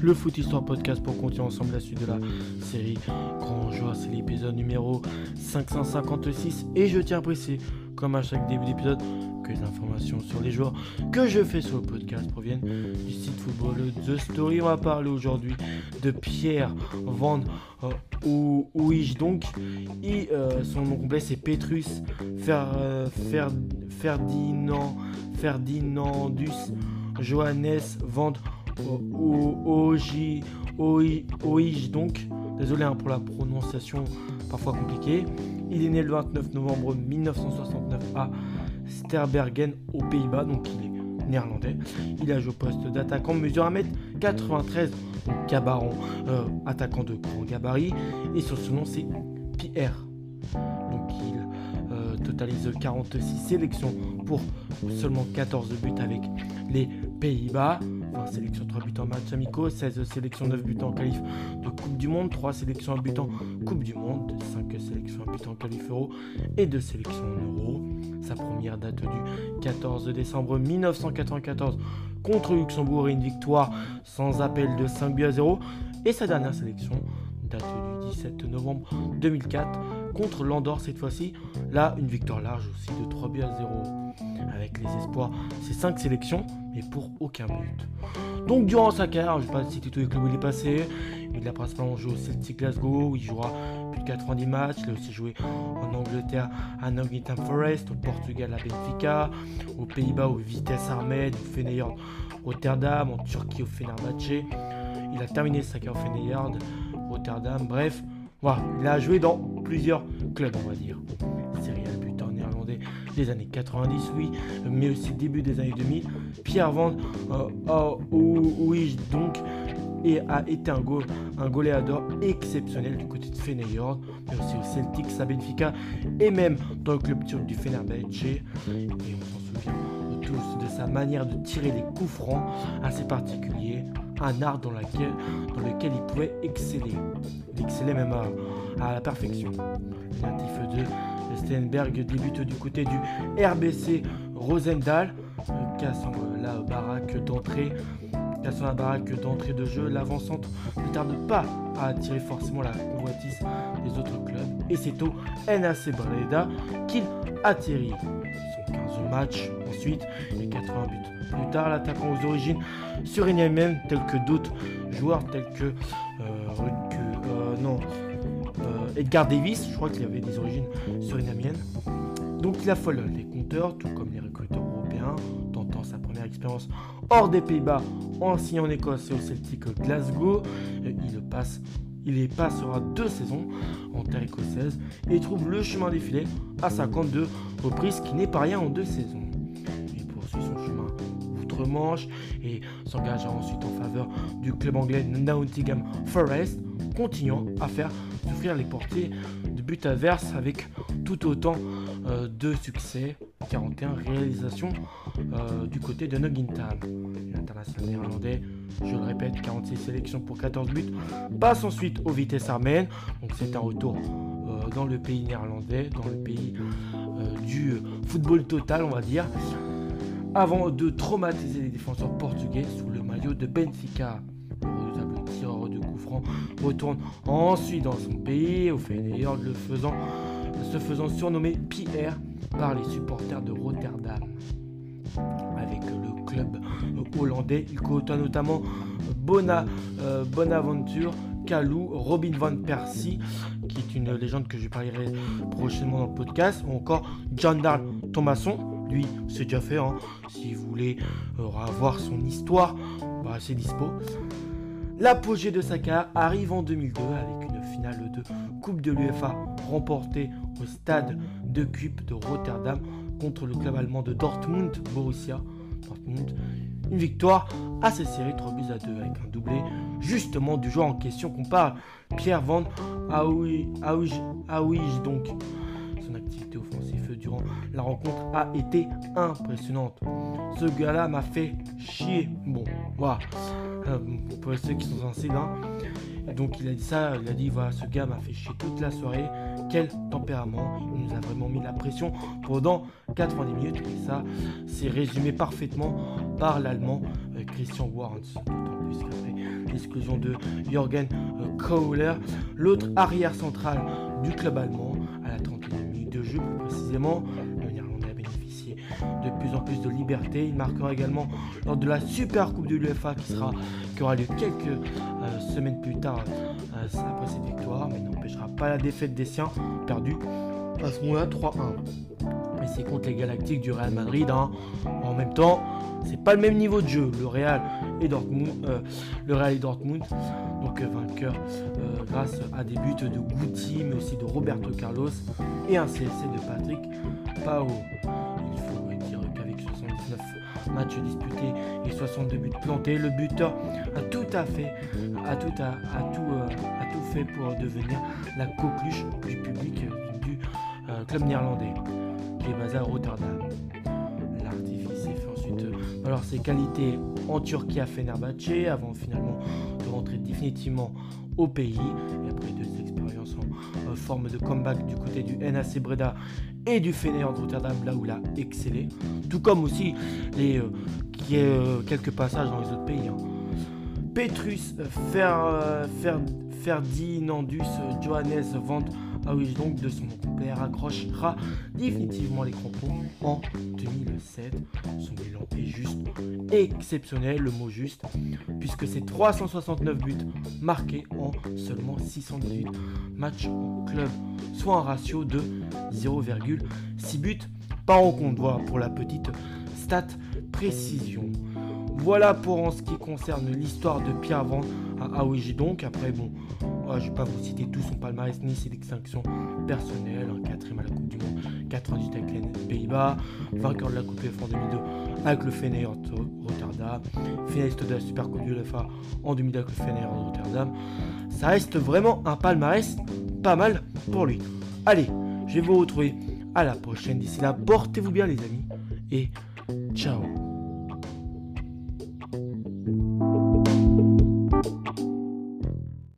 le Foot Histoire Podcast pour continuer ensemble la suite de la série Grand. C'est l'épisode numéro 556 et je tiens à préciser, comme à chaque début d'épisode, que les informations sur les joueurs que je fais sur le podcast proviennent du site football The Story. On va parler aujourd'hui de Pierre Van ou Ouij donc. Et, euh, son nom complet c'est Petrus Fer, Fer, Ferdinand Ferdinandus Johannes Van Oij donc. Désolé hein, pour la prononciation parfois compliquée. Il est né le 29 novembre 1969 à Sterbergen aux Pays-Bas, donc il est néerlandais. Il a joué au poste d'attaquant, mesure 1m93, donc euh, attaquant de grand gabarit. Et son nom c'est Pierre. Donc il euh, totalise 46 sélections pour seulement 14 buts avec les Pays-Bas. 20 sélections, 3 buts en match amicaux, 16 sélections, 9 buts en qualif de Coupe du Monde, 3 sélections à but en Coupe du Monde, 5 sélections à but en qualif euro et 2 sélections en euro. Sa première date du 14 décembre 1994 contre Luxembourg et une victoire sans appel de 5 buts à 0. Et sa dernière sélection date du 17 novembre 2004 contre l'Andorre cette fois-ci. Là, une victoire large aussi de 3 buts à 0 avec les espoirs. C'est 5 sélections, mais pour aucun but. Donc durant sa carrière, je ne vais pas citer tous les clubs où il est passé, il a principalement joué au Celtic Glasgow, où il jouera plus de 90 matchs. Il a aussi joué en Angleterre à Nottingham Forest, au Portugal à Benfica, aux Pays-Bas au Vitesse Armed, au Feyenoord Rotterdam, en Turquie au Fenerbahçe. Il a terminé sa carrière au Feyenoord Rotterdam, bref, voilà, il a joué dans plusieurs clubs, on va dire. Années 90, oui, mais aussi début des années 2000. Pierre Van euh, oui, donc, et a été un, goal, un goléador exceptionnel du côté de Feyenoord, mais aussi au Celtic, à Benfica et même dans le club turc du Fenerbahçe. Et on s'en souvient tous de sa manière de tirer les coups francs assez particulier, un art dans, laquelle, dans lequel il pouvait exceller. Il excellait même à, la perfection. De Steinberg débute du côté du RBC Rosendal, cassant la baraque d'entrée cassant la baraque d'entrée de jeu, l'avant-centre ne tarde pas à attirer forcément la convoitise des autres clubs. Et c'est au NAC Breda qu'il atterrit. Son 15 matchs ensuite et 80 buts. Plus tard, l'attaquant aux origines même tels que d'autres joueurs tels que, euh, euh, non, Edgar Davis, je crois qu'il avait des origines surinamiennes. Donc il affole les compteurs, tout comme les recruteurs européens, tentant sa première expérience hors des Pays-Bas en signant en Écosse et au Celtic Glasgow. Il passe il y passera deux saisons en terre écossaise et trouve le chemin défilé à 52 reprises, qui n'est pas rien en deux saisons. Il poursuit son chemin outre-Manche et s'engagera ensuite en faveur du club anglais Nottingham Forest, continuant à faire souffrir les portées de buts adverses avec tout autant euh, de succès. 41 réalisations euh, du côté de Nottingham. L'international néerlandais, je le répète, 46 sélections pour 14 buts, passe ensuite aux vitesses arméennes. Donc c'est un retour euh, dans le pays néerlandais, dans le pays du football total, on va dire avant de traumatiser les défenseurs portugais sous le maillot de Benfica. De coup retourne ensuite dans son pays, au Feyenoord, le faisant, se faisant surnommer Pierre par les supporters de Rotterdam. Avec le club hollandais, il côtoie notamment Bona, euh, Bonaventure, Kalou, Robin van Persie, qui est une légende que je parlerai prochainement dans le podcast, ou encore John Darl Thomason, lui, c'est déjà fait. Hein. Si vous voulez euh, avoir son histoire, bah, c'est dispo. L'apogée de sa carrière arrive en 2002 avec une finale de Coupe de l'UFA remportée au stade de Cup de Rotterdam contre le club allemand de Dortmund, Borussia Dortmund. Une victoire assez serrée, 3 buts à 2 avec un doublé justement du joueur en question qu'on parle, Pierre Van Aouij, donc son activité offensive la rencontre a été impressionnante. Ce gars-là m'a fait chier. Bon, voilà. Euh, pour ceux qui sont sensibles, hein. Donc il a dit ça, il a dit voilà, ce gars m'a fait chier toute la soirée. Quel tempérament. Il nous a vraiment mis la pression pendant 90 minutes. Et ça, c'est résumé parfaitement par l'allemand euh, Christian Warnes. D'autant plus qu'après l'exclusion de Jürgen Kohler, l'autre arrière central du club allemand, plus précisément. Le Néerlandais a bénéficié de plus en plus de liberté. Il marquera également lors de la Super Coupe de l'UEFA qui, sera, qui aura lieu quelques euh, semaines plus tard euh, après cette victoire, mais n'empêchera pas la défaite des siens, perdue à ce moment-là 3-1. Mais c'est contre les Galactiques du Real Madrid. Hein. En même temps, c'est pas le même niveau de jeu. Le Real et Dortmund, euh, le Real et Dortmund, donc vainqueur grâce à des buts de Guti, mais aussi de Roberto Carlos et un CSC de Patrick Pao. Il faut dire qu'avec 79 matchs disputés et 62 buts plantés, le buteur a tout à fait, a tout, a, tout, a tout fait pour devenir la coqueluche du public du club néerlandais, qui est basé à Rotterdam. Alors ses qualités en Turquie à Fenerbahçe avant finalement de rentrer définitivement au pays. Et après deux expériences en forme de comeback du côté du NAC Breda et du Feyenoord Rotterdam, là où il a excellé. Tout comme aussi les, euh, qui euh, quelques passages dans les autres pays. Hein. Petrus Fer, Fer, Ferdinandus Johannes Vant oui, donc de son père accrochera définitivement les crampons en 2007. Son bilan est juste exceptionnel, le mot juste, puisque c'est 369 buts marqués en seulement 618 matchs en club, soit un ratio de 0,6 buts par rencontre. Pour la petite stat précision. Voilà pour en ce qui concerne l'histoire de Pierre Van à Aouiji donc. Après, bon, je ne vais pas vous citer tout son palmarès ni ses distinctions personnelles. Un quatrième à la Coupe du Monde, 98 avec les Pays-Bas, vainqueur de la Coupe F en 2002 avec le Feyenoord Rotterdam, finaliste de la Super Coupe du UEFA en 2002 avec le Feyenoord Rotterdam. Ça reste vraiment un palmarès pas mal pour lui. Allez, je vais vous retrouver à la prochaine. D'ici là, portez-vous bien les amis et ciao